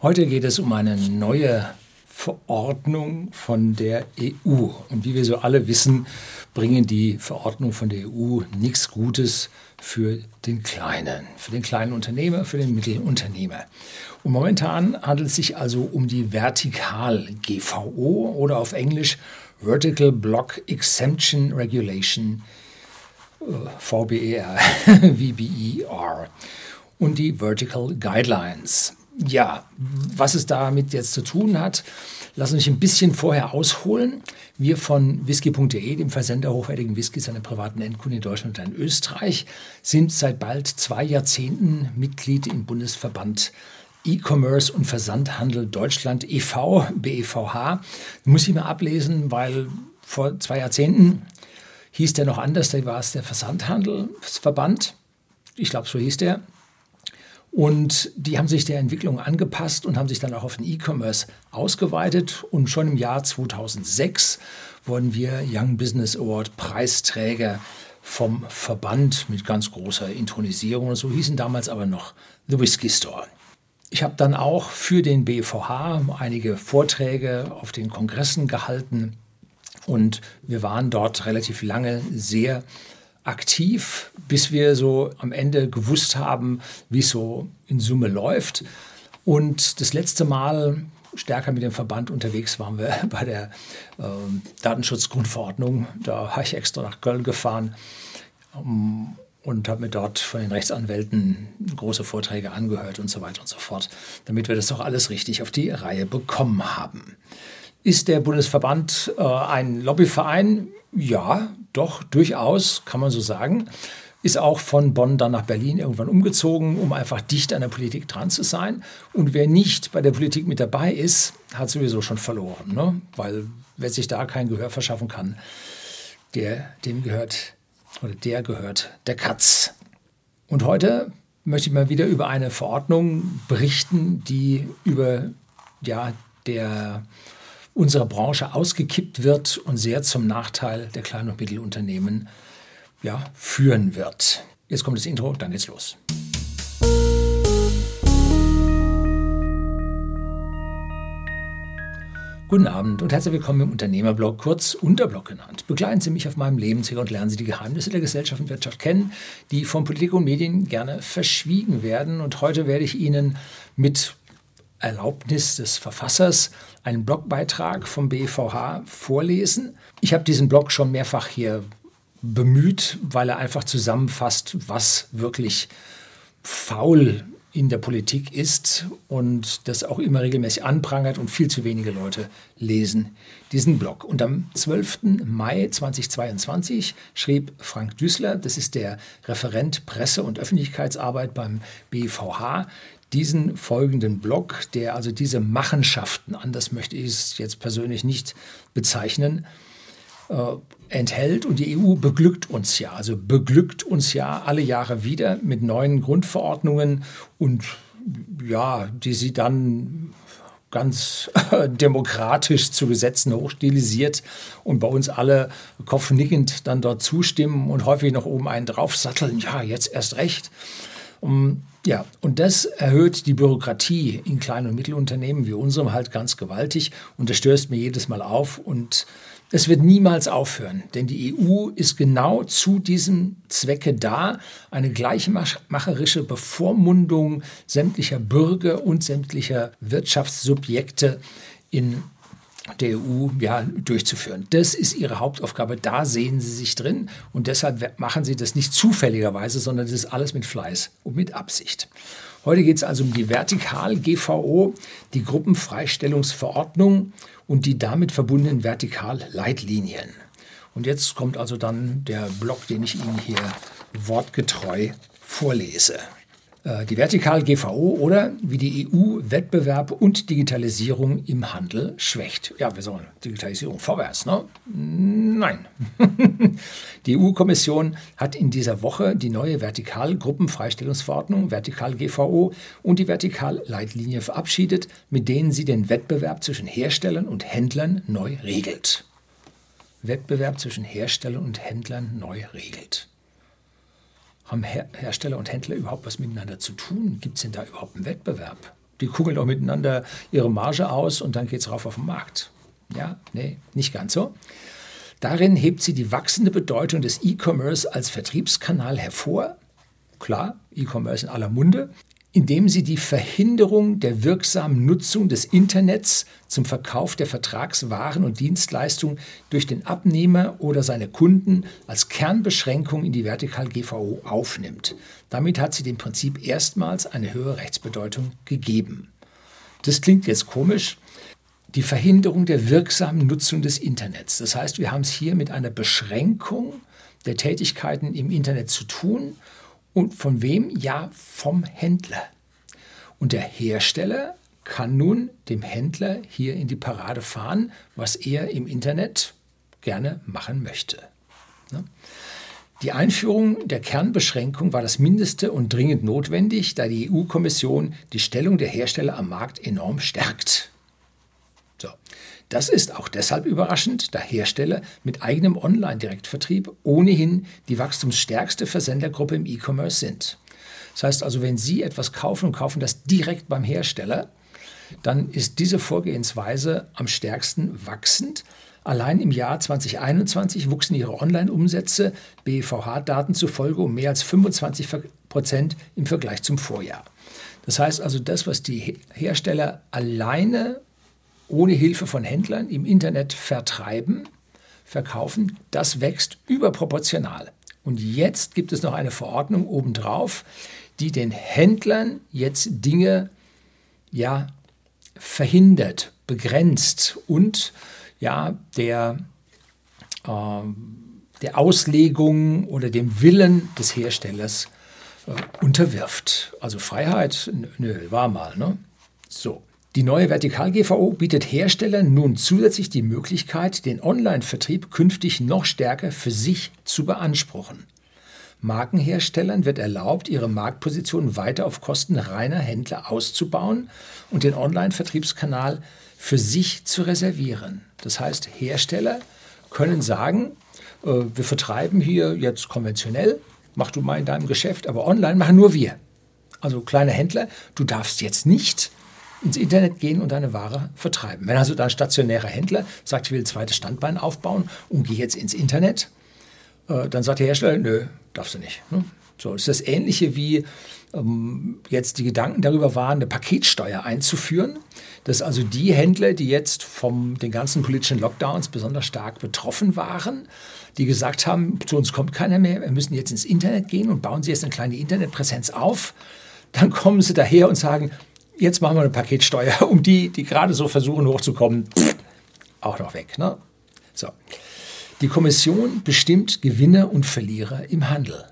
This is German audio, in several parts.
Heute geht es um eine neue Verordnung von der EU. Und wie wir so alle wissen, bringen die Verordnungen von der EU nichts Gutes für den Kleinen, für den kleinen Unternehmer, für den Mittelunternehmer. Und momentan handelt es sich also um die Vertikal-GVO oder auf Englisch Vertical Block Exemption Regulation, äh, VBER, VBER und die Vertical Guidelines. Ja, was es damit jetzt zu tun hat, lassen mich ein bisschen vorher ausholen. Wir von whisky.de, dem Versender hochwertigen Whiskys an privaten Endkunden in Deutschland und in Österreich, sind seit bald zwei Jahrzehnten Mitglied im Bundesverband E-Commerce und Versandhandel Deutschland e.V., BEVH. Muss ich mal ablesen, weil vor zwei Jahrzehnten hieß der noch anders, da war es der Versandhandelsverband. Ich glaube, so hieß der. Und die haben sich der Entwicklung angepasst und haben sich dann auch auf den E-Commerce ausgeweitet. Und schon im Jahr 2006 wurden wir Young Business Award Preisträger vom Verband mit ganz großer Intronisierung. Und so hießen damals aber noch The Whisky Store. Ich habe dann auch für den BVH einige Vorträge auf den Kongressen gehalten und wir waren dort relativ lange sehr aktiv, bis wir so am Ende gewusst haben, wie es so in Summe läuft. Und das letzte Mal stärker mit dem Verband unterwegs waren wir bei der äh, Datenschutzgrundverordnung. Da habe ich extra nach Köln gefahren um, und habe mir dort von den Rechtsanwälten große Vorträge angehört und so weiter und so fort, damit wir das doch alles richtig auf die Reihe bekommen haben. Ist der Bundesverband äh, ein Lobbyverein? Ja, doch, durchaus, kann man so sagen. Ist auch von Bonn dann nach Berlin irgendwann umgezogen, um einfach dicht an der Politik dran zu sein. Und wer nicht bei der Politik mit dabei ist, hat sowieso schon verloren. Ne? Weil wer sich da kein Gehör verschaffen kann, der, dem gehört oder der gehört der Katz. Und heute möchte ich mal wieder über eine Verordnung berichten, die über ja, der unserer Branche ausgekippt wird und sehr zum Nachteil der kleinen und Mittelunternehmen ja, führen wird. Jetzt kommt das Intro, dann geht's los. Guten Abend und herzlich willkommen im Unternehmerblog, kurz Unterblog genannt. Begleiten Sie mich auf meinem Lebensweg und lernen Sie die Geheimnisse der Gesellschaft und Wirtschaft kennen, die von Politik und Medien gerne verschwiegen werden. Und heute werde ich Ihnen mit Erlaubnis des Verfassers einen Blogbeitrag vom BVH vorlesen. Ich habe diesen Blog schon mehrfach hier bemüht, weil er einfach zusammenfasst, was wirklich faul in der Politik ist und das auch immer regelmäßig anprangert und viel zu wenige Leute lesen diesen Blog. Und am 12. Mai 2022 schrieb Frank Düßler, das ist der Referent Presse- und Öffentlichkeitsarbeit beim BVH, diesen folgenden Blog, der also diese Machenschaften, anders möchte ich es jetzt persönlich nicht bezeichnen, äh, enthält. Und die EU beglückt uns ja, also beglückt uns ja alle Jahre wieder mit neuen Grundverordnungen und ja, die sie dann ganz demokratisch zu Gesetzen hochstilisiert und bei uns alle kopfnickend dann dort zustimmen und häufig noch oben einen draufsatteln, ja, jetzt erst recht. Um, ja, und das erhöht die Bürokratie in kleinen und Mittelunternehmen wie unserem halt ganz gewaltig und das stößt mir jedes Mal auf und es wird niemals aufhören, denn die EU ist genau zu diesem Zwecke da, eine gleichmacherische Bevormundung sämtlicher Bürger und sämtlicher Wirtschaftssubjekte in der EU ja, durchzuführen. Das ist ihre Hauptaufgabe, da sehen sie sich drin und deshalb machen sie das nicht zufälligerweise, sondern das ist alles mit Fleiß und mit Absicht. Heute geht es also um die Vertikal-GVO, die Gruppenfreistellungsverordnung und die damit verbundenen Vertikal-Leitlinien. Und jetzt kommt also dann der Block, den ich Ihnen hier wortgetreu vorlese. Äh, die Vertikal-GVO oder wie die EU Wettbewerb und Digitalisierung im Handel schwächt. Ja, wir sollen Digitalisierung vorwärts, ne? Nein. die EU-Kommission hat in dieser Woche die neue Vertikal-Gruppenfreistellungsverordnung, Vertikal-GVO und die Vertikal-Leitlinie verabschiedet, mit denen sie den Wettbewerb zwischen Herstellern und Händlern neu regelt. Wettbewerb zwischen Herstellern und Händlern neu regelt. Haben Her Hersteller und Händler überhaupt was miteinander zu tun? Gibt es denn da überhaupt einen Wettbewerb? Die kugeln auch miteinander ihre Marge aus und dann geht es rauf auf den Markt. Ja, nee, nicht ganz so. Darin hebt sie die wachsende Bedeutung des E-Commerce als Vertriebskanal hervor. Klar, E-Commerce in aller Munde, indem sie die Verhinderung der wirksamen Nutzung des Internets zum Verkauf der Vertragswaren und Dienstleistungen durch den Abnehmer oder seine Kunden als Kernbeschränkung in die Vertikal GVO aufnimmt. Damit hat sie dem Prinzip erstmals eine höhere Rechtsbedeutung gegeben. Das klingt jetzt komisch. Die Verhinderung der wirksamen Nutzung des Internets. Das heißt, wir haben es hier mit einer Beschränkung der Tätigkeiten im Internet zu tun und von wem? Ja, vom Händler. Und der Hersteller kann nun dem Händler hier in die Parade fahren, was er im Internet gerne machen möchte. Ne? Die Einführung der Kernbeschränkung war das Mindeste und dringend notwendig, da die EU-Kommission die Stellung der Hersteller am Markt enorm stärkt. So. Das ist auch deshalb überraschend, da Hersteller mit eigenem Online-Direktvertrieb ohnehin die wachstumsstärkste Versendergruppe im E-Commerce sind. Das heißt also, wenn Sie etwas kaufen und kaufen das direkt beim Hersteller, dann ist diese Vorgehensweise am stärksten wachsend. Allein im Jahr 2021 wuchsen ihre Online-Umsätze BVH-Daten zufolge um mehr als 25 Prozent im Vergleich zum Vorjahr. Das heißt also, das, was die Hersteller alleine ohne Hilfe von Händlern im Internet vertreiben, verkaufen, das wächst überproportional. Und jetzt gibt es noch eine Verordnung obendrauf, die den Händlern jetzt Dinge ja verhindert, begrenzt und ja der, äh, der Auslegung oder dem Willen des Herstellers äh, unterwirft. Also Freiheit, nö, war mal. Ne? So. Die neue Vertikal-GVO bietet Herstellern nun zusätzlich die Möglichkeit, den Online-Vertrieb künftig noch stärker für sich zu beanspruchen. Markenherstellern wird erlaubt, ihre Marktposition weiter auf Kosten reiner Händler auszubauen und den Online-Vertriebskanal für sich zu reservieren. Das heißt, Hersteller können sagen, äh, wir vertreiben hier jetzt konventionell, mach du mal in deinem Geschäft, aber online machen nur wir. Also kleine Händler, du darfst jetzt nicht ins Internet gehen und deine Ware vertreiben. Wenn also da ein stationärer Händler sagt, ich will ein zweites Standbein aufbauen und gehe jetzt ins Internet, äh, dann sagt der Hersteller, nö, darfst du nicht. Ne? So, ist das Ähnliche wie ähm, jetzt die Gedanken darüber waren, eine Paketsteuer einzuführen, dass also die Händler, die jetzt von den ganzen politischen Lockdowns besonders stark betroffen waren, die gesagt haben, zu uns kommt keiner mehr, wir müssen jetzt ins Internet gehen und bauen sie jetzt eine kleine Internetpräsenz auf, dann kommen sie daher und sagen, jetzt machen wir eine Paketsteuer, um die, die gerade so versuchen hochzukommen, auch noch weg. Ne? So. Die Kommission bestimmt Gewinner und Verlierer im Handel.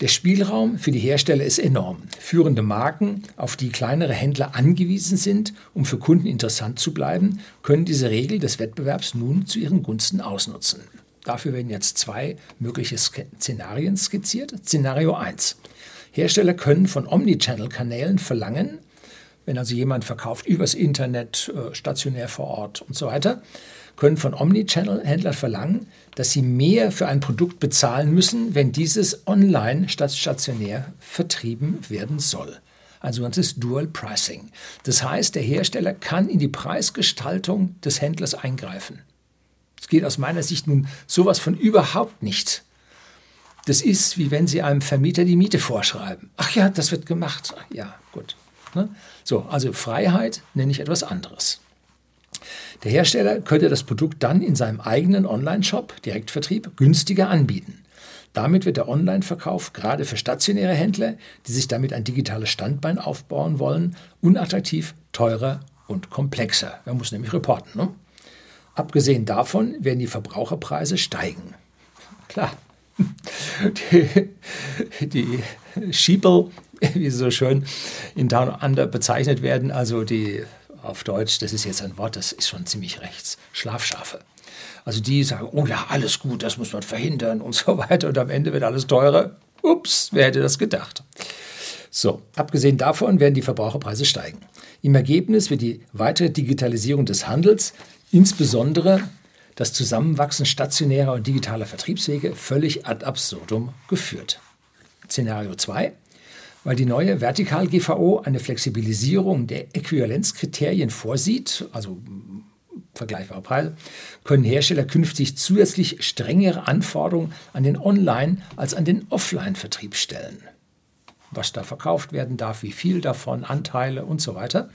Der Spielraum für die Hersteller ist enorm. Führende Marken, auf die kleinere Händler angewiesen sind, um für Kunden interessant zu bleiben, können diese Regel des Wettbewerbs nun zu ihren Gunsten ausnutzen. Dafür werden jetzt zwei mögliche Szenarien skizziert. Szenario 1. Hersteller können von Omnichannel-Kanälen verlangen, wenn also jemand verkauft übers Internet, äh, stationär vor Ort und so weiter, können von Omnichannel-Händlern verlangen, dass sie mehr für ein Produkt bezahlen müssen, wenn dieses online statt stationär vertrieben werden soll. Ein sogenanntes Dual Pricing. Das heißt, der Hersteller kann in die Preisgestaltung des Händlers eingreifen. Es geht aus meiner Sicht nun sowas von überhaupt nicht. Das ist, wie wenn Sie einem Vermieter die Miete vorschreiben. Ach ja, das wird gemacht. Ja, gut. Ne? So, also Freiheit nenne ich etwas anderes. Der Hersteller könnte das Produkt dann in seinem eigenen Online-Shop, Direktvertrieb, günstiger anbieten. Damit wird der Online-Verkauf gerade für stationäre Händler, die sich damit ein digitales Standbein aufbauen wollen, unattraktiv, teurer und komplexer. Man muss nämlich reporten. Ne? Abgesehen davon werden die Verbraucherpreise steigen. Klar, die, die Sheeple wie sie so schön in Down Under bezeichnet werden, also die auf Deutsch, das ist jetzt ein Wort, das ist schon ziemlich rechts, Schlafschafe. Also die sagen, oh ja, alles gut, das muss man verhindern und so weiter und am Ende wird alles teurer. Ups, wer hätte das gedacht? So, abgesehen davon werden die Verbraucherpreise steigen. Im Ergebnis wird die weitere Digitalisierung des Handels, insbesondere das Zusammenwachsen stationärer und digitaler Vertriebswege, völlig ad absurdum geführt. Szenario 2. Weil die neue Vertikal-GVO eine Flexibilisierung der Äquivalenzkriterien vorsieht, also vergleichbare Preise, können Hersteller künftig zusätzlich strengere Anforderungen an den Online- als an den Offline-Vertrieb stellen. Was da verkauft werden darf, wie viel davon, Anteile und so weiter.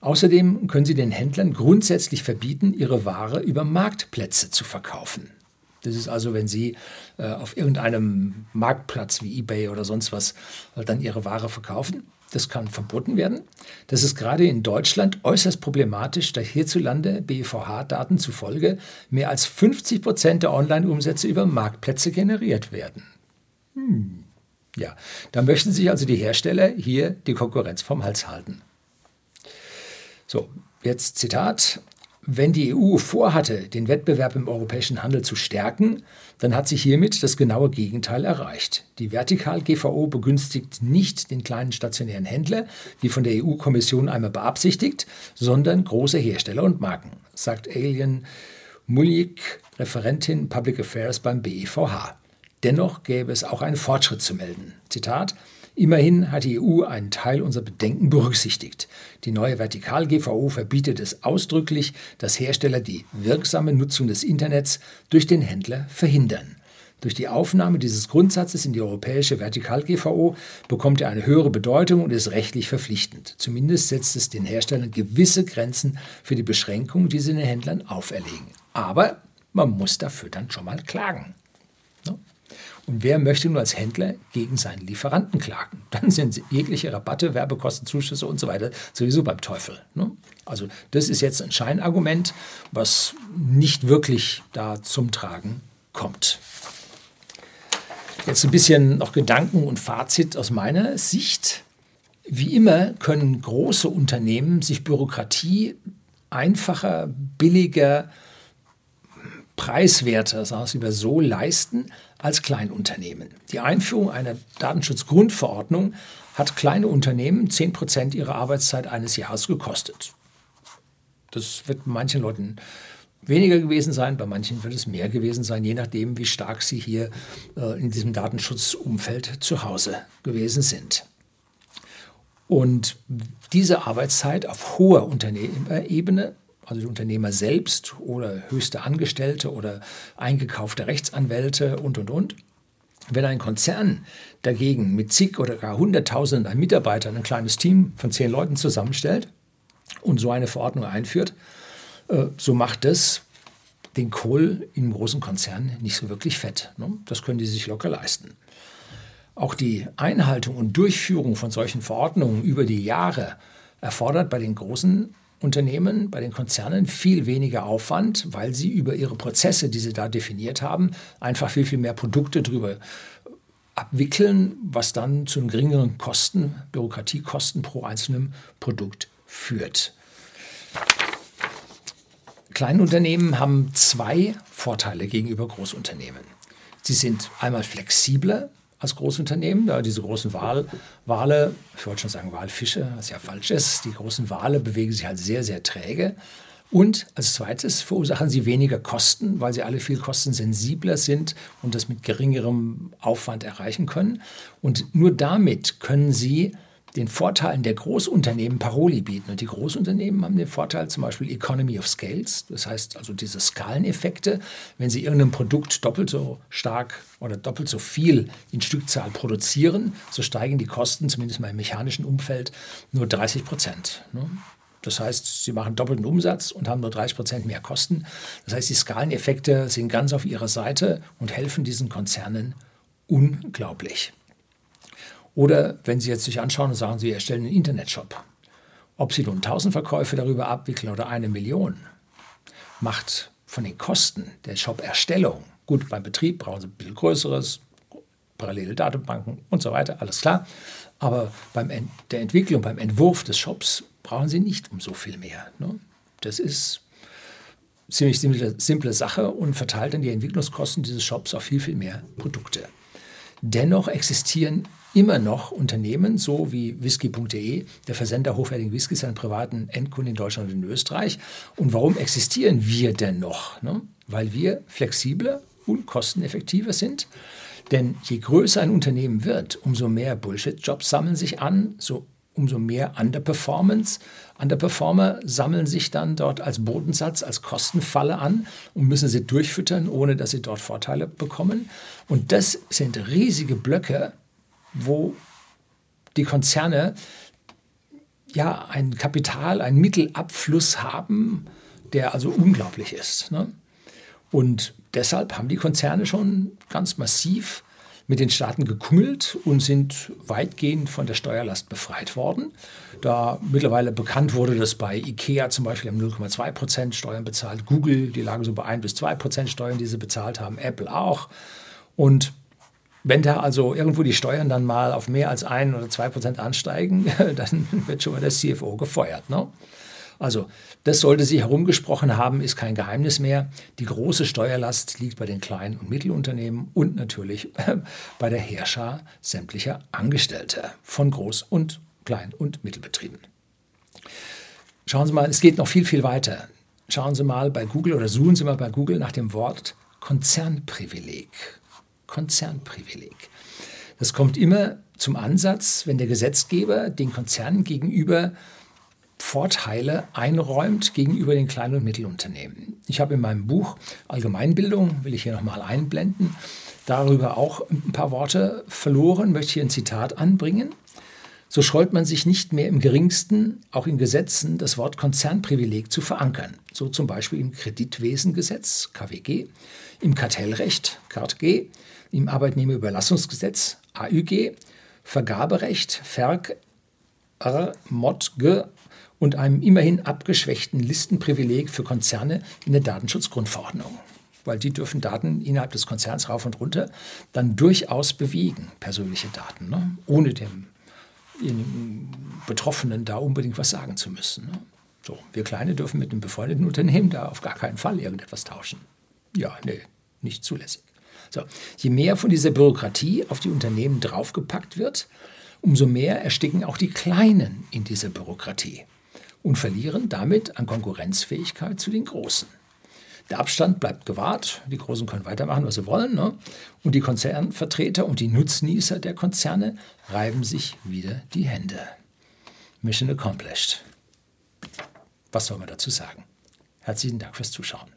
Außerdem können sie den Händlern grundsätzlich verbieten, ihre Ware über Marktplätze zu verkaufen. Das ist also, wenn Sie äh, auf irgendeinem Marktplatz wie eBay oder sonst was äh, dann Ihre Ware verkaufen. Das kann verboten werden. Das ist gerade in Deutschland äußerst problematisch, da hierzulande BVH-Daten zufolge mehr als 50 Prozent der Online-Umsätze über Marktplätze generiert werden. Hm. Ja, da möchten sich also die Hersteller hier die Konkurrenz vom Hals halten. So, jetzt Zitat. Wenn die EU vorhatte, den Wettbewerb im europäischen Handel zu stärken, dann hat sich hiermit das genaue Gegenteil erreicht. Die Vertikal-GVO begünstigt nicht den kleinen stationären Händler, wie von der EU-Kommission einmal beabsichtigt, sondern große Hersteller und Marken, sagt Alien Muljik, Referentin Public Affairs beim BEVH. Dennoch gäbe es auch einen Fortschritt zu melden. Zitat Immerhin hat die EU einen Teil unserer Bedenken berücksichtigt. Die neue Vertikal-GVO verbietet es ausdrücklich, dass Hersteller die wirksame Nutzung des Internets durch den Händler verhindern. Durch die Aufnahme dieses Grundsatzes in die europäische Vertikal-GVO bekommt er eine höhere Bedeutung und ist rechtlich verpflichtend. Zumindest setzt es den Herstellern gewisse Grenzen für die Beschränkungen, die sie den Händlern auferlegen. Aber man muss dafür dann schon mal klagen. Und wer möchte nur als Händler gegen seinen Lieferanten klagen? Dann sind jegliche Rabatte, Werbekosten, Zuschüsse und so weiter sowieso beim Teufel. Ne? Also das ist jetzt ein Scheinargument, was nicht wirklich da zum Tragen kommt. Jetzt ein bisschen noch Gedanken und Fazit aus meiner Sicht. Wie immer können große Unternehmen sich Bürokratie einfacher, billiger, preiswerter, sagen wir es so, leisten als Kleinunternehmen. Die Einführung einer Datenschutzgrundverordnung hat kleine Unternehmen 10 Prozent ihrer Arbeitszeit eines Jahres gekostet. Das wird manchen Leuten weniger gewesen sein, bei manchen wird es mehr gewesen sein, je nachdem, wie stark sie hier äh, in diesem Datenschutzumfeld zu Hause gewesen sind. Und diese Arbeitszeit auf hoher Unternehmerebene also die Unternehmer selbst oder höchste Angestellte oder eingekaufte Rechtsanwälte und, und, und. Wenn ein Konzern dagegen mit zig oder gar hunderttausenden Mitarbeitern ein kleines Team von zehn Leuten zusammenstellt und so eine Verordnung einführt, äh, so macht das den Kohl im großen Konzern nicht so wirklich fett. Ne? Das können die sich locker leisten. Auch die Einhaltung und Durchführung von solchen Verordnungen über die Jahre erfordert bei den großen Unternehmen, bei den Konzernen viel weniger Aufwand, weil sie über ihre Prozesse, die sie da definiert haben, einfach viel, viel mehr Produkte drüber abwickeln, was dann zu geringeren Kosten, Bürokratiekosten pro einzelnem Produkt führt. Kleinunternehmen haben zwei Vorteile gegenüber Großunternehmen. Sie sind einmal flexibler, als Großunternehmen. Da diese großen Wal, Wale, ich wollte schon sagen Walfische, was ja falsch ist, die großen Wale bewegen sich halt sehr, sehr träge. Und als zweites verursachen sie weniger Kosten, weil sie alle viel kostensensibler sind und das mit geringerem Aufwand erreichen können. Und nur damit können sie den Vorteilen der Großunternehmen Paroli bieten. Und die Großunternehmen haben den Vorteil zum Beispiel Economy of Scales, das heißt also diese Skaleneffekte. Wenn sie irgendein Produkt doppelt so stark oder doppelt so viel in Stückzahl produzieren, so steigen die Kosten, zumindest mal im mechanischen Umfeld, nur 30 Prozent. Ne? Das heißt, sie machen doppelten Umsatz und haben nur 30 Prozent mehr Kosten. Das heißt, die Skaleneffekte sind ganz auf ihrer Seite und helfen diesen Konzernen unglaublich. Oder wenn Sie jetzt sich anschauen und sagen, Sie erstellen einen Internetshop, ob Sie nun 1000 Verkäufe darüber abwickeln oder eine Million, macht von den Kosten der Shop-Erstellung, gut, beim Betrieb brauchen Sie ein bisschen größeres, parallele Datenbanken und so weiter, alles klar. Aber beim Ent der Entwicklung, beim Entwurf des Shops brauchen Sie nicht um so viel mehr. Ne? Das ist ziemlich simple, simple Sache und verteilt dann die Entwicklungskosten dieses Shops auf viel, viel mehr Produkte. Dennoch existieren immer noch Unternehmen, so wie whisky.de, der Versender hochwertigen Whiskys an privaten Endkunden in Deutschland und in Österreich. Und warum existieren wir denn noch? Ne? Weil wir flexibler und kosteneffektiver sind. Denn je größer ein Unternehmen wird, umso mehr Bullshit-Jobs sammeln sich an, so umso mehr Underperformance. Underperformer sammeln sich dann dort als Bodensatz, als Kostenfalle an und müssen sie durchfüttern, ohne dass sie dort Vorteile bekommen. Und das sind riesige Blöcke, wo die Konzerne ja ein Kapital, einen Mittelabfluss haben, der also unglaublich ist. Ne? Und deshalb haben die Konzerne schon ganz massiv mit den Staaten gekungelt und sind weitgehend von der Steuerlast befreit worden. Da mittlerweile bekannt wurde, dass bei IKEA zum Beispiel 0,2 Prozent Steuern bezahlt, Google, die lagen so bei 1 bis 2 Prozent Steuern, die sie bezahlt haben, Apple auch. Und wenn da also irgendwo die Steuern dann mal auf mehr als 1 oder 2 Prozent ansteigen, dann wird schon mal der CFO gefeuert. Ne? Also das sollte sich herumgesprochen haben, ist kein Geheimnis mehr. Die große Steuerlast liegt bei den kleinen und Mittelunternehmen und natürlich bei der Herrscher sämtlicher Angestellte von Groß- und Klein- und Mittelbetrieben. Schauen Sie mal, es geht noch viel, viel weiter. Schauen Sie mal bei Google oder suchen Sie mal bei Google nach dem Wort Konzernprivileg. Konzernprivileg. Das kommt immer zum Ansatz, wenn der Gesetzgeber den Konzernen gegenüber Vorteile einräumt gegenüber den kleinen und Mittelunternehmen. Ich habe in meinem Buch Allgemeinbildung, will ich hier nochmal einblenden, darüber auch ein paar Worte verloren, möchte hier ein Zitat anbringen. So scheut man sich nicht mehr im geringsten, auch in Gesetzen, das Wort Konzernprivileg zu verankern. So zum Beispiel im Kreditwesengesetz, KWG, im Kartellrecht, KartG, im Arbeitnehmerüberlassungsgesetz, AÜG, Vergaberecht, Verg, R, Mod, G, und einem immerhin abgeschwächten Listenprivileg für Konzerne in der Datenschutzgrundverordnung. Weil die dürfen Daten innerhalb des Konzerns rauf und runter dann durchaus bewegen, persönliche Daten, ne? ohne dem Betroffenen da unbedingt was sagen zu müssen. Ne? So, wir Kleine dürfen mit einem befreundeten Unternehmen da auf gar keinen Fall irgendetwas tauschen. Ja, nee, nicht zulässig. So, je mehr von dieser Bürokratie auf die Unternehmen draufgepackt wird, umso mehr ersticken auch die Kleinen in dieser Bürokratie und verlieren damit an Konkurrenzfähigkeit zu den Großen. Der Abstand bleibt gewahrt, die Großen können weitermachen, was sie wollen, ne? und die Konzernvertreter und die Nutznießer der Konzerne reiben sich wieder die Hände. Mission accomplished. Was soll man dazu sagen? Herzlichen Dank fürs Zuschauen.